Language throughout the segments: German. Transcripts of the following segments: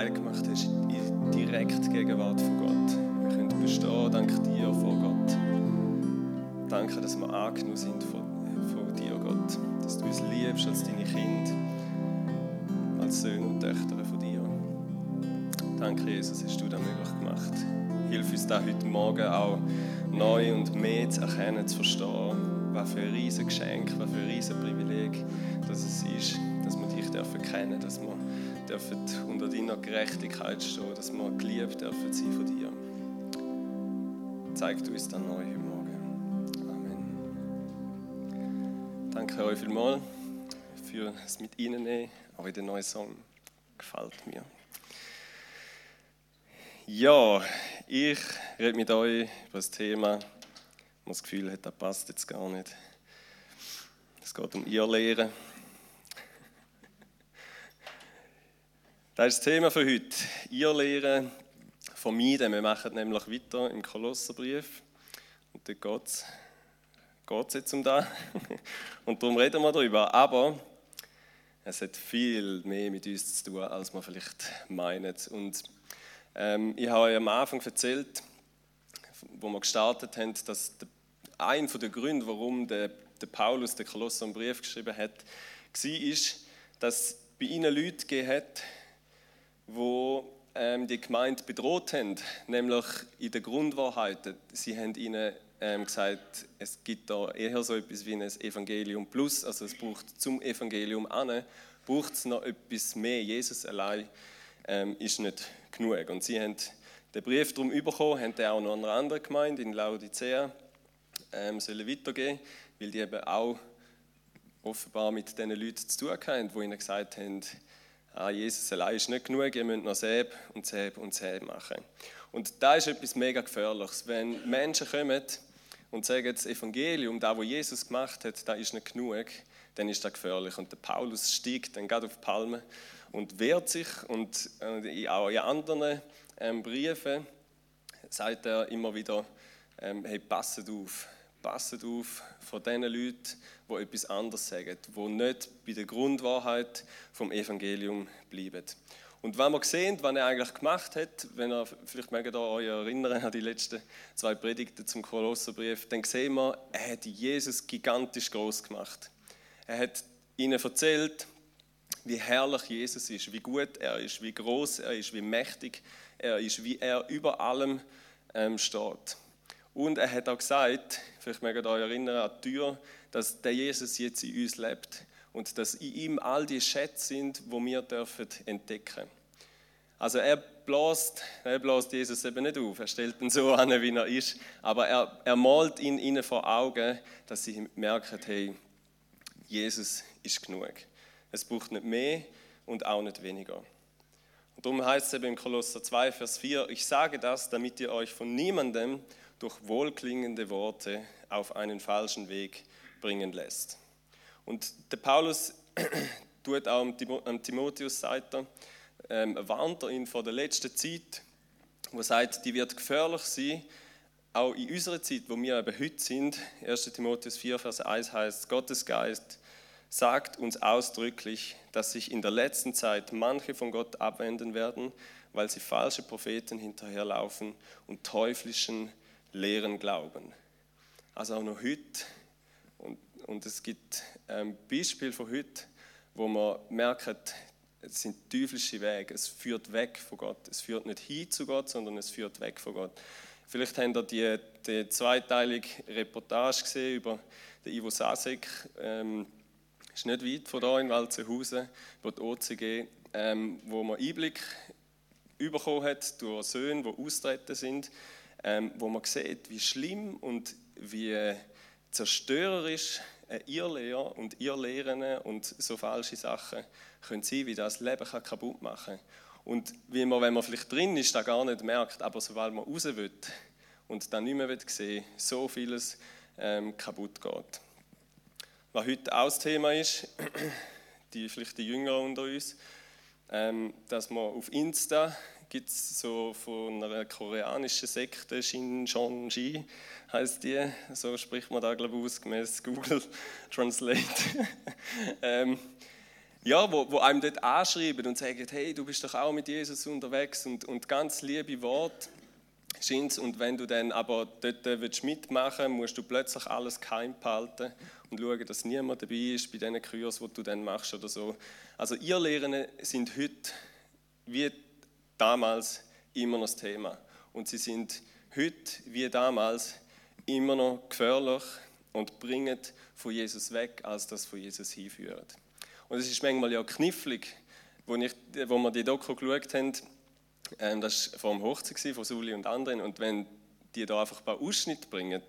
heil gemacht hast, in direkt Gegenwart von Gott. Wir können bestehen, dank dir vor Gott. Danke, dass wir angenommen sind von, von dir, Gott. Dass du uns liebst als deine Kinder, als Söhne und Töchter von dir. Danke, Jesus, hast du das möglich gemacht. Hilf uns da heute Morgen auch neu und mehr zu erkennen, zu verstehen, was für ein riesen Geschenk, was für ein riesen Privileg dass es ist, dass wir dich dürfen kennen, wir dürfen unter deiner Gerechtigkeit stehen, dass wir geliebt dürfen sein von dir. Zeigt uns dann neu heute Morgen. Amen. Danke euch vielmals für das mit Ihnen auch in den neuen Song. Gefällt mir. Ja, ich rede mit euch über das Thema, das Gefühl hat, das passt jetzt gar nicht. Es geht um ihr Lehren. Das ist das Thema für heute. Ihr Lehren vermeiden. Wir machen nämlich weiter im Kolosserbrief. Und dort geht es jetzt um das. Und darum reden wir darüber. Aber es hat viel mehr mit uns zu tun, als man vielleicht meint. Und ähm, ich habe euch am Anfang erzählt, wo wir gestartet haben, dass der, ein der Gründe, warum der, der Paulus den Kolosser einen Brief geschrieben hat, war, dass es bei ihnen Leute gegeben hat, die ähm, die Gemeinde bedroht haben, nämlich in der Grundwahrheit. Sie haben ihnen ähm, gesagt, es gibt da eher so etwas wie ein Evangelium plus, also es braucht zum Evangelium an, braucht es noch etwas mehr. Jesus allein ähm, ist nicht genug. Und sie haben den Brief darum bekommen, haben den auch noch einer anderen Gemeinde in Laodicea ähm, sollen weitergeben, weil die eben auch offenbar mit den Leuten zu tun hatten, die ihnen gesagt haben, ah, Jesus allein ist nicht genug, ihr müsst noch Säb und Säb und Säb machen. Und da ist etwas mega Gefährliches. Wenn Menschen kommen und sagen, das Evangelium, da wo Jesus gemacht hat, da ist nicht genug, dann ist das gefährlich. Und der Paulus steigt dann gerade auf die Palme und wehrt sich und äh, auch in anderen ähm, Briefen sagt er immer wieder, ähm, hey, passet auf, passet auf vor den Leuten, die etwas anderes sagen, die nicht bei der Grundwahrheit vom Evangelium bleiben. Und wenn wir sehen, was er eigentlich gemacht hat, wenn ihr vielleicht mögt euch erinnern an die letzten zwei Predigten zum Kolosserbrief, dann sehen wir, er hat Jesus gigantisch groß gemacht. Er hat ihnen erzählt, wie herrlich Jesus ist, wie gut er ist, wie groß er ist, wie mächtig er ist, wie er über allem ähm, steht. Und er hat auch gesagt, vielleicht mögt ihr euch erinnern an die Tür, dass der Jesus jetzt in uns lebt und dass in ihm all die Schätze sind, wo wir dürfen entdecken. Also er bläst, er bläst Jesus eben nicht auf, er stellt ihn so an, wie er ist, aber er, er malt ihn ihnen vor Augen, dass sie merken, hey, Jesus ist genug. Es braucht nicht mehr und auch nicht weniger. Und darum heißt es eben in Kolosser 2, Vers 4, ich sage das, damit ihr euch von niemandem durch wohlklingende Worte auf einen falschen Weg bringen lässt. Und der Paulus tut auch am Timotheus Seite, ähm, warnt er ihn vor der letzten Zeit, wo er sagt, die wird gefährlich sein, auch in unserer Zeit, wo wir eben heute sind. 1. Timotheus 4, Vers 1 heißt, Gottes Geist sagt uns ausdrücklich, dass sich in der letzten Zeit manche von Gott abwenden werden, weil sie falsche Propheten hinterherlaufen und teuflischen Lehren glauben. Also auch noch heute, und, und es gibt ein Beispiel von heute, wo man merkt, es sind teuflische Wege, es führt weg von Gott. Es führt nicht hin zu Gott, sondern es führt weg von Gott. Vielleicht habt ihr die, die zweiteilige Reportage gesehen über den Ivo Sasek. Ähm, ist nicht weit von hier in Walzenhausen, über die OCG, ähm, wo man Einblick bekommen hat durch Söhne, die austreten sind, ähm, wo man sieht, wie schlimm und wie zerstörerisch eine Irrlehre und Irrlehren und so falsche Sachen können sein, wie das Leben kann kaputt machen kann. Und wie man, wenn man vielleicht drin ist, da gar nicht merkt, aber sobald man raus will und dann nicht mehr sehen will, so vieles ähm, kaputt geht. Was heute auch das Thema ist, die, vielleicht die Jünger unter uns, ähm, dass man auf Insta gibt es so von einer koreanischen Sekte, Shincheonji heißt die, so spricht man da glaube ich aus, gemäß Google Translate. ähm, ja, wo, wo einem dort anschreiben und sagen, hey, du bist doch auch mit Jesus unterwegs und, und ganz liebe Worte scheint Und wenn du dann aber dort willst mitmachen musst du plötzlich alles geheim behalten und schauen, dass niemand dabei ist bei diesen Kurs, die du dann machst oder so. Also ihr Lehren sind heute wie damals immer noch das Thema. Und sie sind heute wie damals immer noch gefährlich und bringen von Jesus weg, als das von Jesus hinführt. Und es ist manchmal ja knifflig, wo, ich, wo wir die Doku geschaut haben, ähm, das war vor dem Hochzeit von Suli und anderen, und wenn die da einfach ein paar Ausschnitte bringen,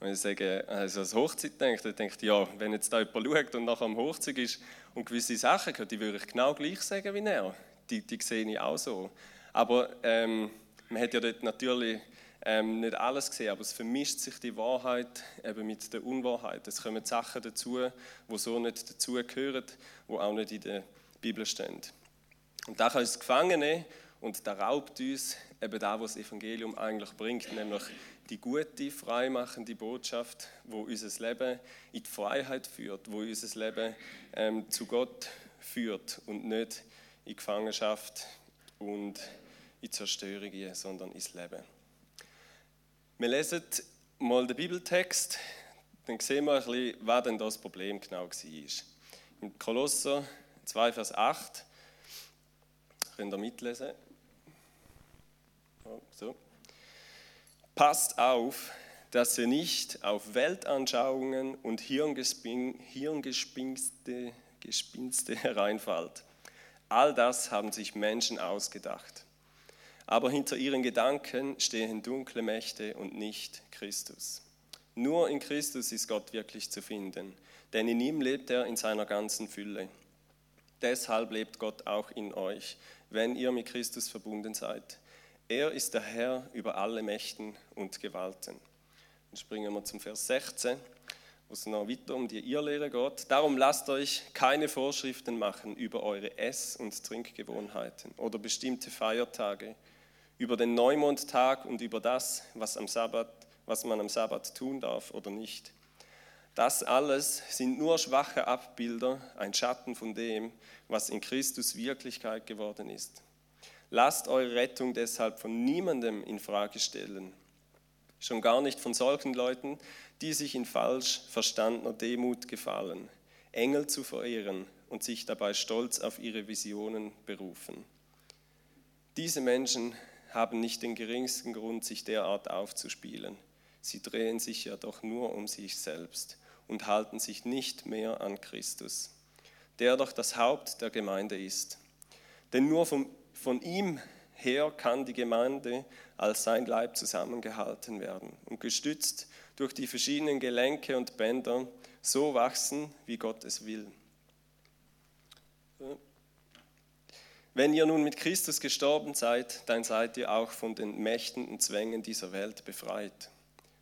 wenn ich sage, also als Hochzeit denkt, dann denkt ja, wenn jetzt da jemand schaut und nachher am Hochzeit ist und gewisse Sachen hört, die würde ich genau gleich sagen wie er. Die, die sehe ich auch so. Aber ähm, man hat ja dort natürlich ähm, nicht alles gesehen, aber es vermischt sich die Wahrheit eben mit der Unwahrheit. Es kommen Sachen dazu, die so nicht dazugehören, die auch nicht in der Bibel stehen. Und da kann uns gefangen nehmen und da raubt uns eben da, was das Evangelium eigentlich bringt, nämlich die gute, freimachende Botschaft, wo unser Leben in die Freiheit führt, wo unser Leben ähm, zu Gott führt und nicht in Gefangenschaft und in Zerstörung, sondern ins Leben. Wir lesen mal den Bibeltext, dann sehen wir ein bisschen, was denn das Problem genau war. Im Kolosser 2, Vers 8, könnt ihr mitlesen. So. Passt auf, dass ihr nicht auf Weltanschauungen und Hirngespinste Gespinste hereinfallt. All das haben sich Menschen ausgedacht aber hinter ihren Gedanken stehen dunkle Mächte und nicht Christus. Nur in Christus ist Gott wirklich zu finden, denn in ihm lebt er in seiner ganzen Fülle. Deshalb lebt Gott auch in euch, wenn ihr mit Christus verbunden seid. Er ist der Herr über alle Mächten und Gewalten. Dann springen wir zum Vers 16, wo es noch weiter um die Irrlehre geht. Darum lasst euch keine Vorschriften machen über eure Ess- und Trinkgewohnheiten oder bestimmte Feiertage über den Neumondtag und über das, was, am Sabbat, was man am Sabbat tun darf oder nicht. Das alles sind nur schwache Abbilder, ein Schatten von dem, was in Christus Wirklichkeit geworden ist. Lasst eure Rettung deshalb von niemandem in Frage stellen, schon gar nicht von solchen Leuten, die sich in falsch verstandener Demut gefallen, Engel zu verehren und sich dabei stolz auf ihre Visionen berufen. Diese Menschen haben nicht den geringsten Grund, sich derart aufzuspielen. Sie drehen sich ja doch nur um sich selbst und halten sich nicht mehr an Christus, der doch das Haupt der Gemeinde ist. Denn nur von, von ihm her kann die Gemeinde als sein Leib zusammengehalten werden und gestützt durch die verschiedenen Gelenke und Bänder so wachsen, wie Gott es will. Wenn ihr nun mit Christus gestorben seid, dann seid ihr auch von den Mächten und Zwängen dieser Welt befreit.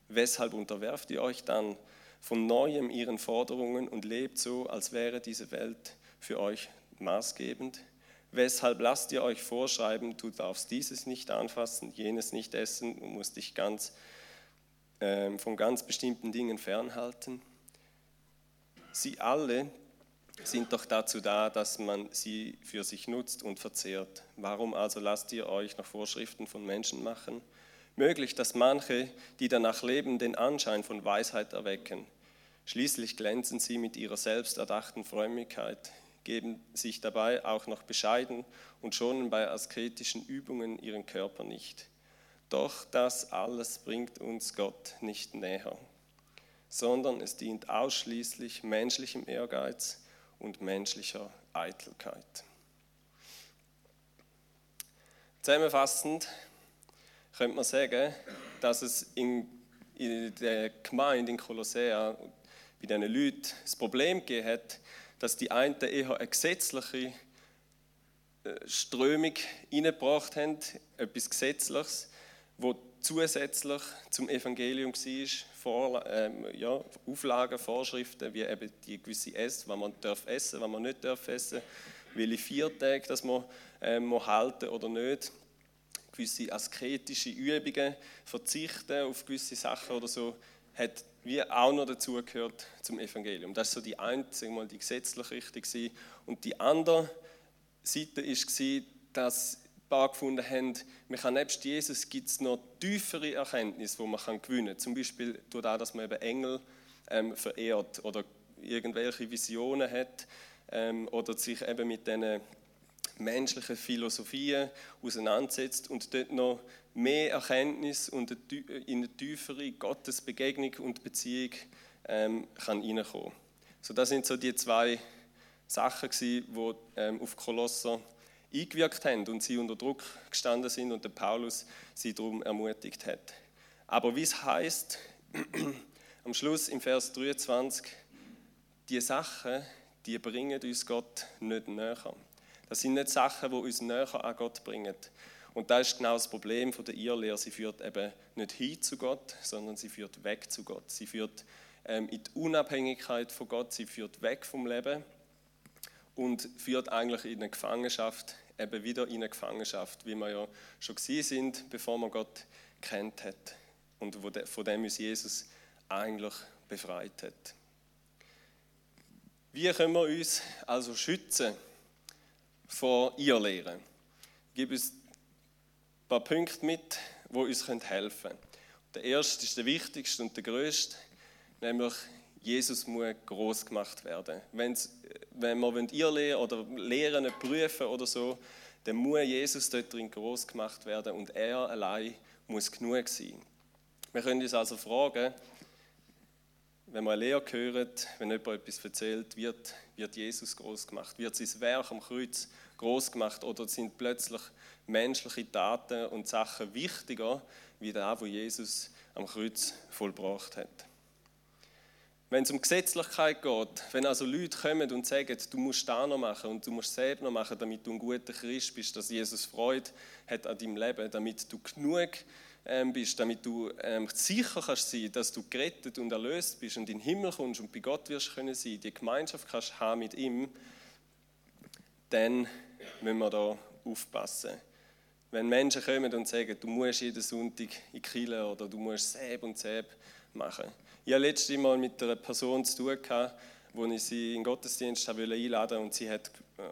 Weshalb unterwerft ihr euch dann von neuem ihren Forderungen und lebt so, als wäre diese Welt für euch maßgebend? Weshalb lasst ihr euch vorschreiben, du darfst dieses nicht anfassen, jenes nicht essen und musst dich ganz, äh, von ganz bestimmten Dingen fernhalten? Sie alle sind doch dazu da, dass man sie für sich nutzt und verzehrt. Warum also lasst ihr euch noch Vorschriften von Menschen machen? Möglich, dass manche, die danach leben, den Anschein von Weisheit erwecken. Schließlich glänzen sie mit ihrer selbsterdachten Frömmigkeit, geben sich dabei auch noch bescheiden und schonen bei asketischen Übungen ihren Körper nicht. Doch das alles bringt uns Gott nicht näher, sondern es dient ausschließlich menschlichem Ehrgeiz, und menschlicher Eitelkeit. Zusammenfassend könnte man sagen, dass es in, der Gemeinde in Kolossea bei diesen Leuten das Problem gegeben hat, dass die einen eher eine gesetzliche äh, Strömung hineingebracht haben, etwas Gesetzliches, wo zusätzlich zum Evangelium war, vor, ähm, ja, Auflagen, Vorschriften, wie eben die gewisse Ess, was man darf essen, was man nicht darf essen, welche Viertage das man ähm, halten oder nicht, gewisse asketische Übungen, verzichten auf gewisse Sachen oder so, hat wie auch noch dazugehört zum Evangelium. Das ist so die eine, mal, die gesetzliche Richtung. Und die andere Seite war, dass ein paar gefunden haben, man kann nebst Jesus gibt es noch tiefere Erkenntnisse, die man kann gewinnen kann. Zum Beispiel durch das, dass man eben Engel ähm, verehrt oder irgendwelche Visionen hat ähm, oder sich eben mit diesen menschlichen Philosophien auseinandersetzt und dort noch mehr Erkenntnis und in eine tiefere Gottesbegegnung und Beziehung ähm, kann reinkommen. So, das sind so die zwei Sachen, die ähm, auf Kolosser eingewirkt haben und sie unter Druck gestanden sind und der Paulus sie darum ermutigt hat. Aber wie es heißt am Schluss im Vers 23, die Sachen, die bringen uns Gott nicht näher. Das sind nicht Sachen, die uns näher an Gott bringen. Und das ist genau das Problem der Irrlehre. Sie führt eben nicht hin zu Gott, sondern sie führt weg zu Gott. Sie führt ähm, in die Unabhängigkeit von Gott, sie führt weg vom Leben und führt eigentlich in eine Gefangenschaft, eben wieder in eine Gefangenschaft, wie wir ja schon gesehen sind, bevor man Gott kennt hat und von dem uns Jesus eigentlich befreit hat. Wie können wir uns also schützen vor Irrlehren? Ich gebe uns ein paar Punkte mit, die uns helfen können. Der erste ist der wichtigste und der größte, nämlich Jesus muss groß gemacht werden. Wenn's, wenn wir Irrlehren oder Lehren prüfen oder so, dann muss Jesus dort drin groß gemacht werden und er allein muss genug sein. Wir können uns also fragen, wenn wir eine Lehre hören, wenn jemand etwas erzählt, wird, wird Jesus groß gemacht, wird sein Werk am Kreuz groß gemacht oder sind plötzlich menschliche Taten und Sachen wichtiger wie das, was Jesus am Kreuz vollbracht hat. Wenn es um Gesetzlichkeit geht, wenn also Leute kommen und sagen, du musst das noch machen und du musst selber noch machen, damit du ein guter Christ bist, dass Jesus Freude hat an deinem Leben, damit du genug bist, damit du ähm, sicher kannst sein, dass du gerettet und erlöst bist und in den Himmel kommst und bei Gott wirst können sein, die Gemeinschaft kannst haben mit ihm, dann müssen wir da aufpassen. Wenn Menschen kommen und sagen, du musst jeden Sonntag in Kille oder du musst Säb und Säb machen. Ich hatte letztes Mal mit einer Person zu tun, gehabt, wo ich sie in den Gottesdienst einladen wollte und sie hat äh,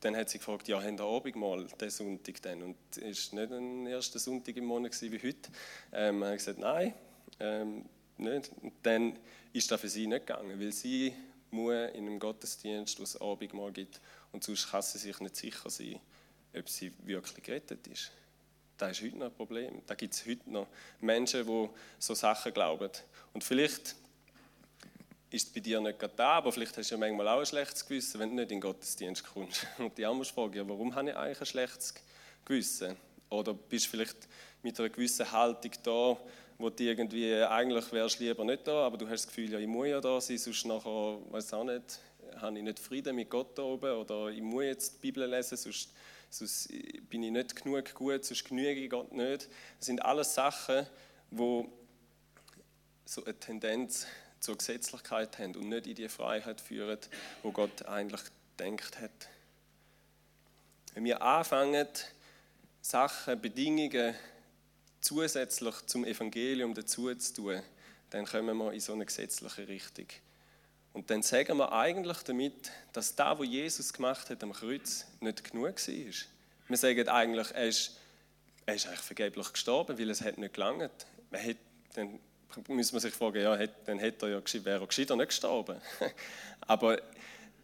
dann hat sie gefragt, ja, haben Sie Abendmahl den Sonntag denn? Und es war nicht der erste Sonntag im Monat wie heute. Ähm, habe gesagt, nein, ähm, nicht. Und dann ist das für sie nicht gegangen, weil sie muss in einem Gottesdienst, wo es Abendmahl gibt, und sonst kann sie sich nicht sicher sein, ob sie wirklich gerettet ist. Das ist heute noch ein Problem. Da gibt es heute noch Menschen, die so Sachen glauben. Und vielleicht ist bei dir nicht gerade da, aber vielleicht hast du ja manchmal auch ein schlechtes Gewissen, wenn du nicht in den Gottesdienst kommst. Und die andere Frage, ja, warum habe ich eigentlich ein schlechtes Gewissen? Oder bist du vielleicht mit einer gewissen Haltung da, wo du irgendwie, eigentlich wärst du lieber nicht da, aber du hast das Gefühl, ja, ich muss ja da sein, sonst nachher, weiß auch nicht, habe ich nicht Frieden mit Gott da oben oder ich muss jetzt die Bibel lesen, sonst, sonst bin ich nicht genug gut, sonst genüge ich Gott nicht. Das sind alles Sachen, wo so eine Tendenz zur Gesetzlichkeit haben und nicht in die Freiheit führen, wo Gott eigentlich denkt hat. Wenn wir anfangen, Sachen, Bedingungen zusätzlich zum Evangelium dazu zu tun, dann kommen wir in so eine gesetzliche Richtung. Und dann sagen wir eigentlich damit, dass da, was Jesus gemacht hat am Kreuz, nicht genug war. Wir sagen eigentlich, er ist, er ist eigentlich vergeblich gestorben, weil es hat nicht gelangt. Man hat dann müssen wir sich fragen, ja, dann hätte er ja, wäre er gescheiter nicht gestorben. Aber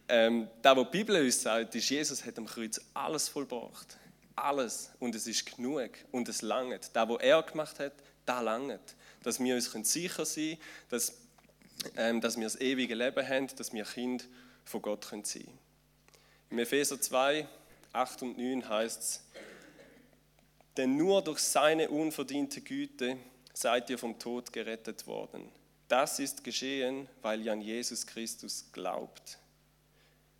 ähm, da, was die Bibel uns sagt, ist, Jesus hat am Kreuz alles vollbracht. Alles. Und es ist genug. Und es langt. Da, was er gemacht hat, da langt. Dass wir uns sicher sein können, dass, ähm, dass wir das ewige Leben haben, dass wir Kind von Gott sein können. Im Epheser 2, 8 und 9 heißt es, denn nur durch seine unverdiente Güte seid ihr vom Tod gerettet worden. Das ist geschehen, weil ihr an Jesus Christus glaubt.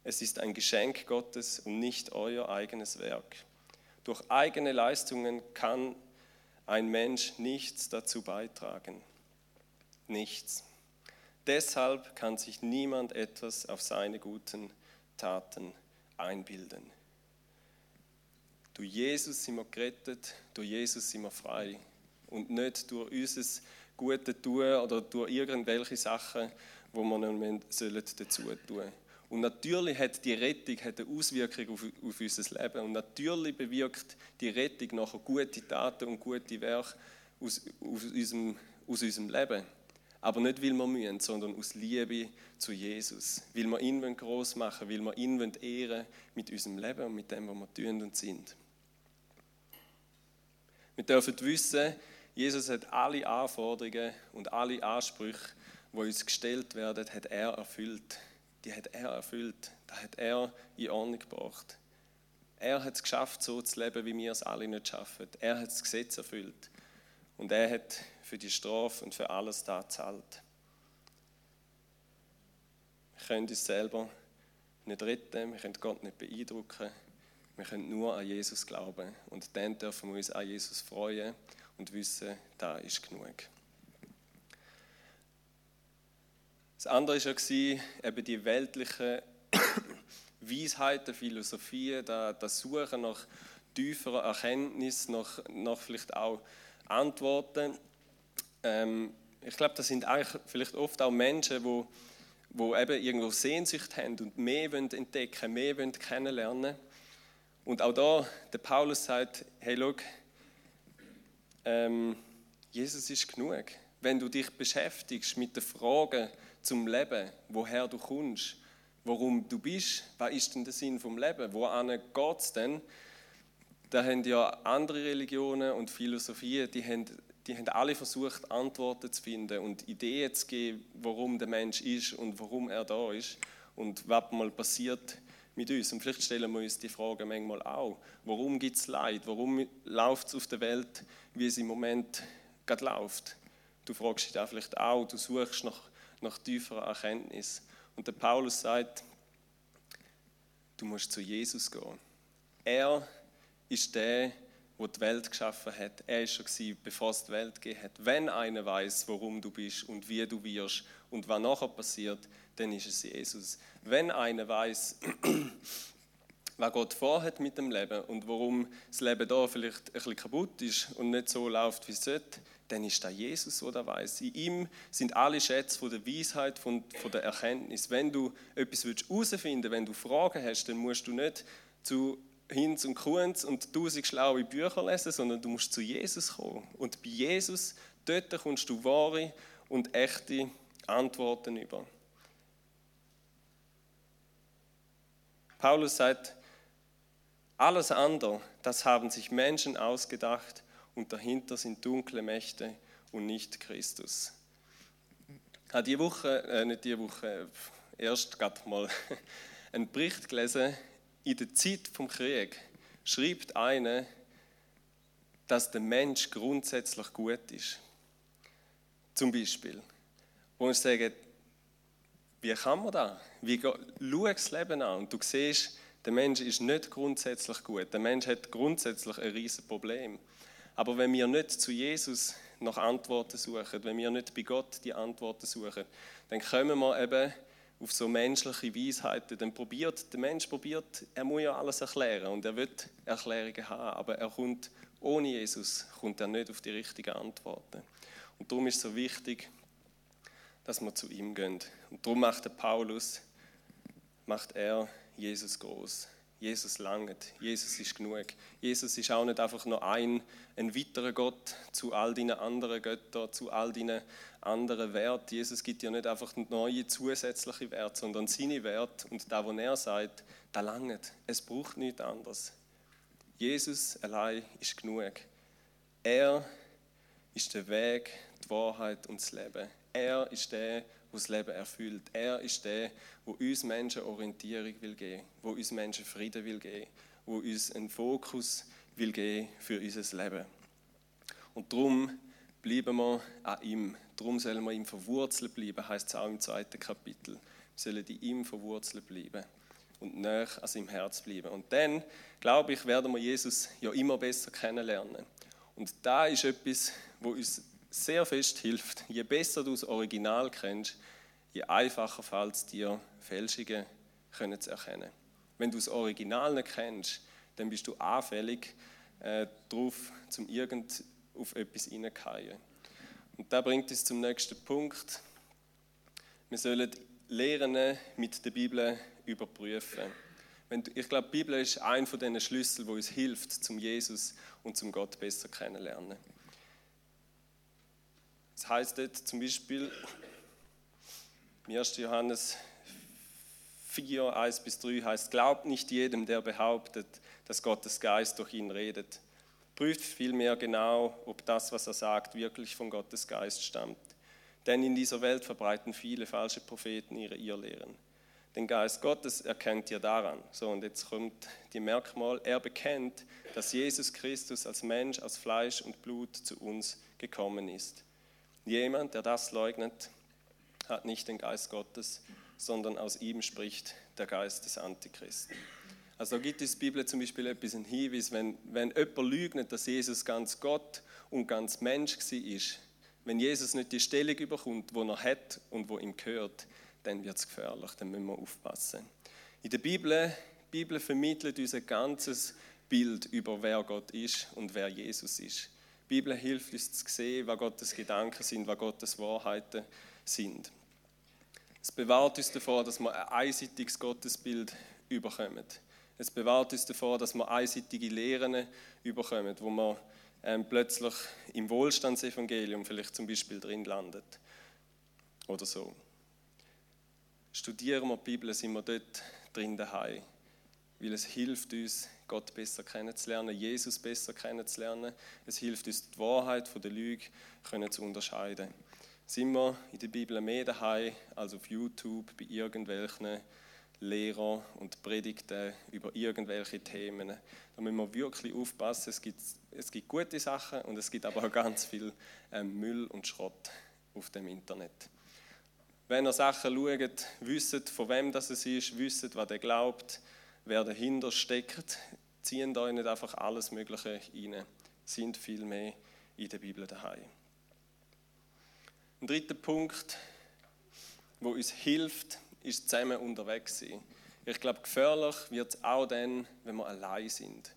Es ist ein Geschenk Gottes und nicht euer eigenes Werk. Durch eigene Leistungen kann ein Mensch nichts dazu beitragen. Nichts. Deshalb kann sich niemand etwas auf seine guten Taten einbilden. Durch Jesus sind wir gerettet, durch Jesus sind wir frei und nicht durch unser Gute tun oder durch irgendwelche Sachen, wo sollen dazu tun Und natürlich hat die Rettung hat eine Auswirkung auf, auf unser Leben. Und natürlich bewirkt die Rettung nachher gute Taten und gute Werke aus, aus, unserem, aus unserem Leben. Aber nicht, weil wir mühen, sondern aus Liebe zu Jesus. Weil wir ihn groß machen weil wir ihn ehren mit unserem Leben und mit dem, was wir tun und sind. Wir dürfen wissen, Jesus hat alle Anforderungen und alle Ansprüche, die uns gestellt werden, hat er erfüllt. Die hat er erfüllt. Das hat er in Ordnung gebracht. Er hat es geschafft, so zu leben, wie wir es alle nicht schaffen. Er hat das Gesetz erfüllt. Und er hat für die Strafe und für alles da gezahlt. Wir können uns selber nicht retten, wir können Gott nicht beeindrucken, wir können nur an Jesus glauben. Und dann dürfen wir uns an Jesus freuen und wissen, da ist genug. Das andere war eben die weltliche Weisheiten, Philosophie, das Suchen nach tieferer Erkenntnis, nach, nach vielleicht auch Antworten. Ähm, ich glaube, das sind eigentlich vielleicht oft auch Menschen, die wo eben irgendwo Sehnsucht haben und mehr wollen entdecken, mehr wollen kennenlernen. Und auch da, der Paulus sagt, hey, schau, ähm, Jesus ist genug. Wenn du dich beschäftigst mit den Fragen zum Leben, woher du kommst, warum du bist, was ist denn der Sinn vom Leben, wohin geht es denn, da haben ja andere Religionen und Philosophien, die haben, die haben alle versucht, Antworten zu finden und Ideen zu geben, warum der Mensch ist und warum er da ist und was mal passiert mit uns. Und vielleicht stellen wir uns die Frage manchmal auch, warum gibt es Leid? Warum läuft es auf der Welt, wie es im Moment gerade läuft? Du fragst dich da vielleicht auch, du suchst nach, nach tieferer Erkenntnis. Und der Paulus sagt, du musst zu Jesus gehen. Er ist der, der die Welt geschaffen hat. Er ist schon bevor es die Welt gegeben hat. Wenn einer weiß, warum du bist und wie du wirst und was nachher passiert, dann ist es Jesus. Wenn einer weiß, was Gott vorhat mit dem Leben und warum das Leben da vielleicht ein bisschen kaputt ist und nicht so läuft, wie es sollte, dann ist da Jesus, der das weiß. In ihm sind alle Schätze von der Weisheit, von, von der Erkenntnis. Wenn du etwas herausfinden willst, wenn du Fragen hast, dann musst du nicht zu Hinz und Kunz und tausend schlaue Bücher lesen, sondern du musst zu Jesus kommen. Und bei Jesus, dort kommst du wahre und echte Antworten über. Paulus sagt, alles andere, das haben sich Menschen ausgedacht und dahinter sind dunkle Mächte und nicht Christus. Ich habe diese Woche, äh, nicht diese Woche, erst gerade mal einen Bericht gelesen in der Zeit vom Krieg schreibt einer, dass der Mensch grundsätzlich gut ist. Zum Beispiel. Wo ich sage, wie kann man das? Wie, schau das Leben an und du siehst, der Mensch ist nicht grundsätzlich gut. Der Mensch hat grundsätzlich ein riesiges Problem. Aber wenn wir nicht zu Jesus nach Antworten suchen, wenn wir nicht bei Gott die Antworten suchen, dann kommen wir eben auf so menschliche Weisheiten, dann probiert, der Mensch probiert, er muss ja alles erklären und er wird Erklärungen haben, aber er kommt, ohne Jesus kommt er nicht auf die richtigen Antworten. Und darum ist es so wichtig, dass wir zu ihm gehen. Und darum macht der Paulus, macht er Jesus groß. Jesus langt, Jesus ist genug. Jesus ist auch nicht einfach nur ein, ein weiterer Gott zu all deinen anderen Göttern, zu all deinen anderen Werten. Jesus gibt ja nicht einfach neue zusätzliche Werte, sondern seine Werte und da, wo er sagt, da langt. Es braucht nichts anderes. Jesus allein ist genug. Er ist der Weg, die Wahrheit und das Leben. Er ist der, das Leben erfüllt. Er ist der, der uns Menschen Orientierung will geben, wo uns Menschen Frieden will geben, wo uns einen Fokus will geben für unser Leben. Und darum bleiben wir an ihm. Darum sollen wir ihm verwurzelt bleiben, heißt es auch im zweiten Kapitel. Wir sollen in ihm verwurzelt bleiben und näher an seinem Herz bleiben. Und dann, glaube ich, werden wir Jesus ja immer besser kennenlernen. Und da ist etwas, wo uns sehr fest hilft. Je besser du das Original kennst, je einfacher fällt es dir, Fälschungen können zu erkennen. Wenn du das Original nicht kennst, dann bist du anfällig äh, darauf, zum irgend auf etwas hineingehen. Und da bringt uns zum nächsten Punkt. Wir sollen Lehren mit der Bibel überprüfen. Ich glaube, die Bibel ist ein von diesen Schlüsseln, wo uns hilft, zum Jesus und zum Gott besser kennenlernen. Das heißt dort zum Beispiel, 1. Johannes 4, 1 bis 3 heißt, glaubt nicht jedem, der behauptet, dass Gottes Geist durch ihn redet. Prüft vielmehr genau, ob das, was er sagt, wirklich von Gottes Geist stammt. Denn in dieser Welt verbreiten viele falsche Propheten ihre Irrlehren. Den Geist Gottes erkennt ihr daran. So, und jetzt kommt die Merkmal, er bekennt, dass Jesus Christus als Mensch aus Fleisch und Blut zu uns gekommen ist. Jemand, der das leugnet, hat nicht den Geist Gottes, sondern aus ihm spricht der Geist des Antichristen. Also da gibt es Bibel zum Beispiel etwas, einen Hinweis, wenn, wenn jemand leugnet, dass Jesus ganz Gott und ganz Mensch war, wenn Jesus nicht die Stellung überkommt, wo er hat und wo ihm gehört, dann wird es gefährlich, dann müssen wir aufpassen. In der Bibel, die Bibel vermittelt uns ein ganzes Bild über wer Gott ist und wer Jesus ist. Die Bibel hilft uns zu sehen, was Gottes Gedanken sind, was Gottes Wahrheiten sind. Es bewahrt uns davor, dass wir ein einseitiges Gottesbild überkommen. Es bewahrt uns davor, dass wir einseitige Lehren überkommen, wo man ähm, plötzlich im Wohlstandsevangelium vielleicht zum Beispiel drin landet. Oder so. Studieren wir die Bibel, sind wir dort drin daheim. Weil es hilft uns, Gott besser kennenzulernen, Jesus besser kennenzulernen. Es hilft uns, die Wahrheit von der Lüge können zu unterscheiden. Sind wir in der Bibel mehr daheim als auf YouTube bei irgendwelchen Lehrern und Predigten über irgendwelche Themen. Da müssen wir wirklich aufpassen. Es gibt, es gibt gute Sachen und es gibt aber auch ganz viel ähm, Müll und Schrott auf dem Internet. Wenn ihr Sachen schaut, wisst, von wem das ist, wisst, was ihr glaubt, wer dahinter steckt, ziehen euch nicht einfach alles Mögliche rein. Sind viel mehr in der Bibel daheim. Ein dritter Punkt, wo uns hilft, ist zusammen unterwegs sein. Ich glaube, gefährlich wird es auch dann, wenn wir allein sind.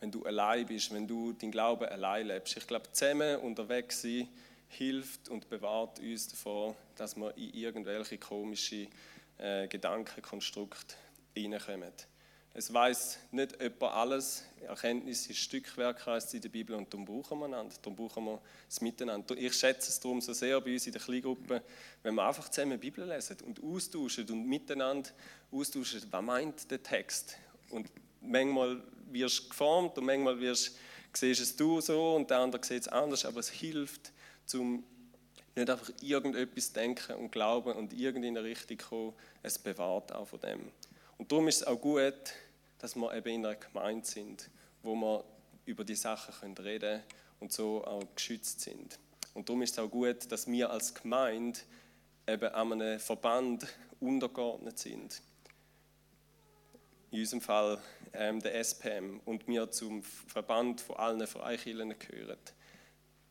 Wenn du allein bist, wenn du deinen Glauben allein lebst. Ich glaube, zusammen unterwegs sein hilft und bewahrt uns davor, dass wir in irgendwelche komische äh, Gedankenkonstrukte hineinkommen. Es weiß nicht jemand alles. Erkenntnis ist Stückwerk, heißt in der Bibel, und darum brauchen wir einander. Darum brauchen wir es miteinander. Ich schätze es darum so sehr bei uns in der Kleingruppe, wenn wir einfach zusammen die Bibel lesen und austauschen und miteinander austauschen, was meint der Text. Und manchmal wirst du geformt und manchmal wirst, siehst es du so und der andere sieht es anders, aber es hilft, zum nicht einfach irgendetwas denken und glauben und irgendwie in eine Richtung kommen. Es bewahrt auch von dem. Und darum ist es auch gut, dass wir eben in einer Gemeinde sind, wo wir über die Sachen reden können und so auch geschützt sind. Und darum ist es auch gut, dass wir als Gemeinde eben an einem Verband untergeordnet sind. In unserem Fall ähm, der SPM und wir zum Verband von allen Freikirchen gehören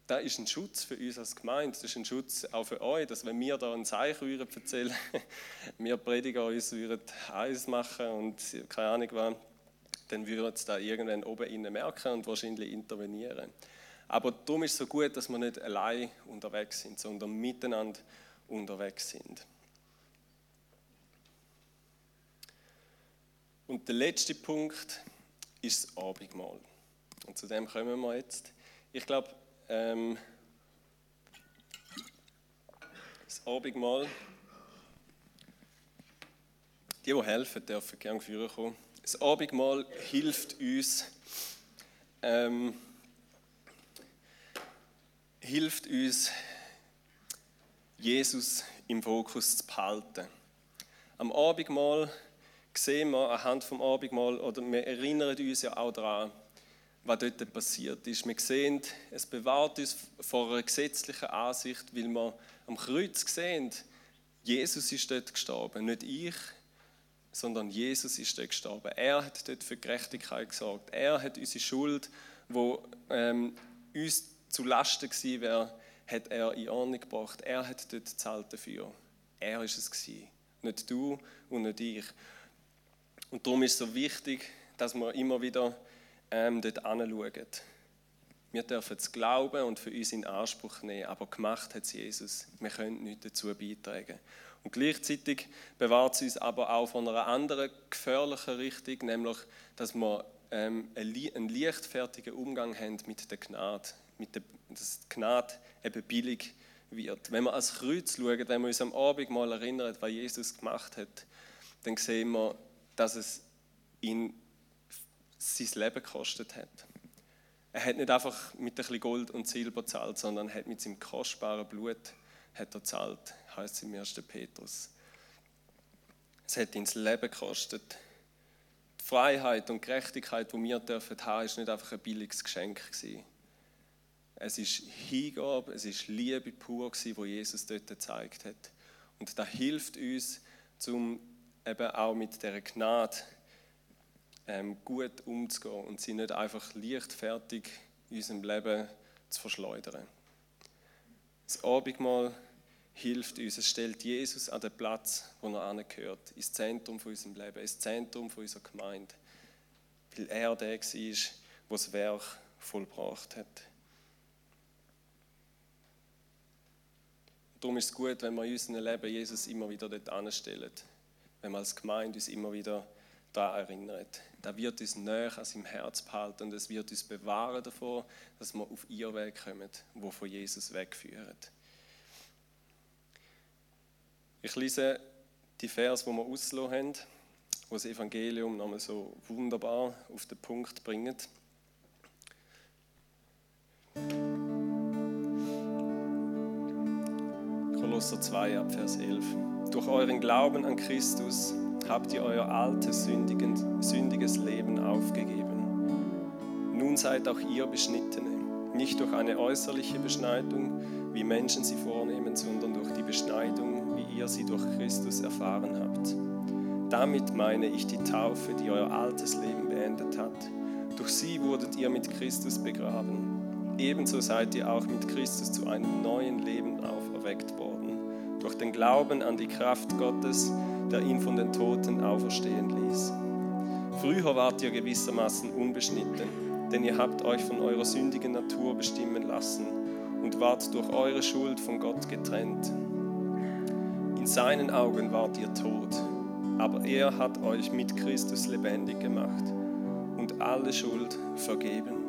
das ist ein Schutz für uns als Gemeinde, das ist ein Schutz auch für euch, dass wenn wir da ein Zeichen erzählen, wir Prediger uns würden eins machen und keine Ahnung was, dann würden sie da irgendwann oben innen merken und wahrscheinlich intervenieren. Aber darum ist es so gut, dass wir nicht allein unterwegs sind, sondern miteinander unterwegs sind. Und der letzte Punkt ist das Abendmahl. Und zu dem kommen wir jetzt. Ich glaube, ähm, das Abendmahl. Die, die helfen, dürfen gerne führen kommen. Das Abendmahl hilft uns, ähm, hilft uns, Jesus im Fokus zu behalten. Am Abendmahl sehen wir anhand vom Abendmahl, oder wir erinnern uns ja auch daran, was dort passiert ist. Wir sehen, es bewahrt uns vor einer gesetzlichen Ansicht, weil wir am Kreuz sehen, Jesus ist dort gestorben, nicht ich, sondern Jesus ist dort gestorben. Er hat dort für Gerechtigkeit gesorgt. Er hat unsere Schuld, wo ähm, uns zu Lasten gewesen wäre, hat er in Ordnung gebracht. Er hat dort gezahlt dafür. Er ist es gewesen. Nicht du und nicht ich. Und darum ist es so wichtig, dass wir immer wieder ähm, dort anschauen. Wir dürfen es glauben und für uns in Anspruch nehmen, aber gemacht hat es Jesus. Wir können nichts dazu beitragen. Und gleichzeitig bewahrt es uns aber auch von einer anderen gefährlichen Richtung, nämlich, dass wir ähm, einen leichtfertigen Umgang haben mit der Gnade, mit der, dass die Gnade eben billig wird. Wenn wir ans Kreuz schauen, wenn wir uns am Abend mal erinnern, was Jesus gemacht hat, dann sehen wir, dass es ihn sein Leben gekostet hat. Er hat nicht einfach mit ein bisschen Gold und Silber zahlt, sondern hat mit seinem kostbaren Blut hat er zahlt, heißt es im 1. Petrus. Es hat ihn das Leben gekostet. Die Freiheit und Gerechtigkeit, die wir dürfen haben, ist nicht einfach ein billiges Geschenk gewesen. Es ist Hingabe, es ist Liebe pur gewesen, wo Jesus dort gezeigt hat. Und das hilft uns, um eben auch mit der Gnade gut umzugehen und sie nicht einfach leichtfertig in unserem Leben zu verschleudern. Das Abendmahl hilft uns, es stellt Jesus an den Platz, wo er angehört, ins Zentrum von unserem Leben, ins Zentrum von unserer Gemeinde, weil er der war, der das Werk vollbracht hat. Darum ist es gut, wenn wir in unserem Leben Jesus immer wieder dort anstellen, wenn wir als Gemeinde uns immer wieder daran erinnert. Da wird uns näher an seinem Herz behalten und es wird uns bewahren davor, dass wir auf ihr Weg kommen, wo von Jesus wegführt. Ich lese die Vers, wo wir ausgelassen haben, wo das Evangelium nochmal so wunderbar auf den Punkt bringt. Kolosser 2 ab Vers 11. Durch euren Glauben an Christus habt ihr euer altes, sündiges Leben aufgegeben. Nun seid auch ihr Beschnittene, nicht durch eine äußerliche Beschneidung, wie Menschen sie vornehmen, sondern durch die Beschneidung, wie ihr sie durch Christus erfahren habt. Damit meine ich die Taufe, die euer altes Leben beendet hat. Durch sie wurdet ihr mit Christus begraben. Ebenso seid ihr auch mit Christus zu einem neuen Leben auferweckt worden. Durch den Glauben an die Kraft Gottes, der ihn von den Toten auferstehen ließ. Früher wart ihr gewissermaßen unbeschnitten, denn ihr habt euch von eurer sündigen Natur bestimmen lassen und wart durch eure Schuld von Gott getrennt. In seinen Augen wart ihr tot, aber er hat euch mit Christus lebendig gemacht und alle Schuld vergeben.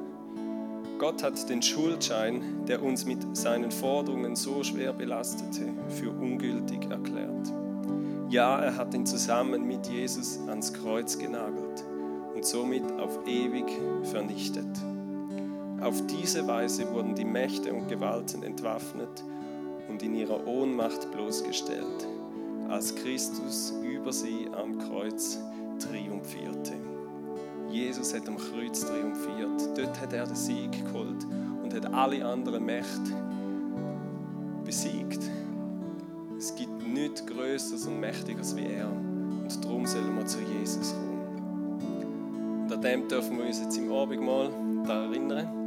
Gott hat den Schuldschein, der uns mit seinen Forderungen so schwer belastete, für ungültig erklärt. Ja, er hat ihn zusammen mit Jesus ans Kreuz genagelt und somit auf ewig vernichtet. Auf diese Weise wurden die Mächte und Gewalten entwaffnet und in ihrer Ohnmacht bloßgestellt, als Christus über sie am Kreuz triumphierte. Jesus hat am Kreuz triumphiert. Dort hat er den Sieg geholt und hat alle anderen Mächte besiegt. Es gibt nichts Größeres und Mächtigeres wie er. Und darum sollen wir zu Jesus kommen. Und an dem dürfen wir uns jetzt im Abendmahl da erinnern.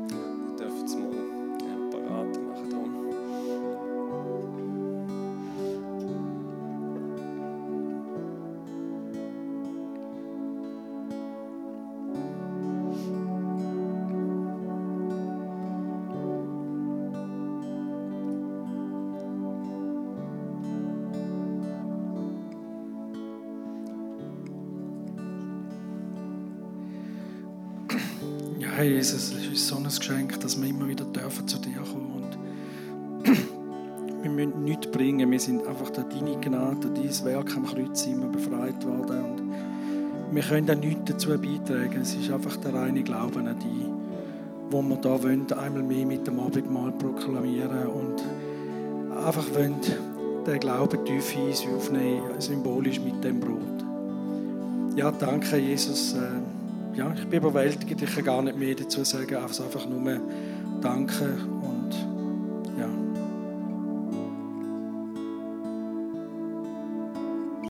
Herr Jesus, es ist so ein Geschenk, dass wir immer wieder dürfen zu dir kommen und wir müssen nichts bringen, wir sind einfach durch deine Gnade, durch dein Werk am Kreuz immer befreit worden und wir können auch nichts dazu beitragen. Es ist einfach der reine Glauben an dich, wo wir da wollen, einmal mehr mit dem Abendmahl proklamieren und einfach wollen den Glauben tief in uns aufnehmen, symbolisch mit dem Brot. Ja, danke Jesus. Ja, ich bin überwältigt, ich kann gar nicht mehr dazu sagen, einfach nur Danke.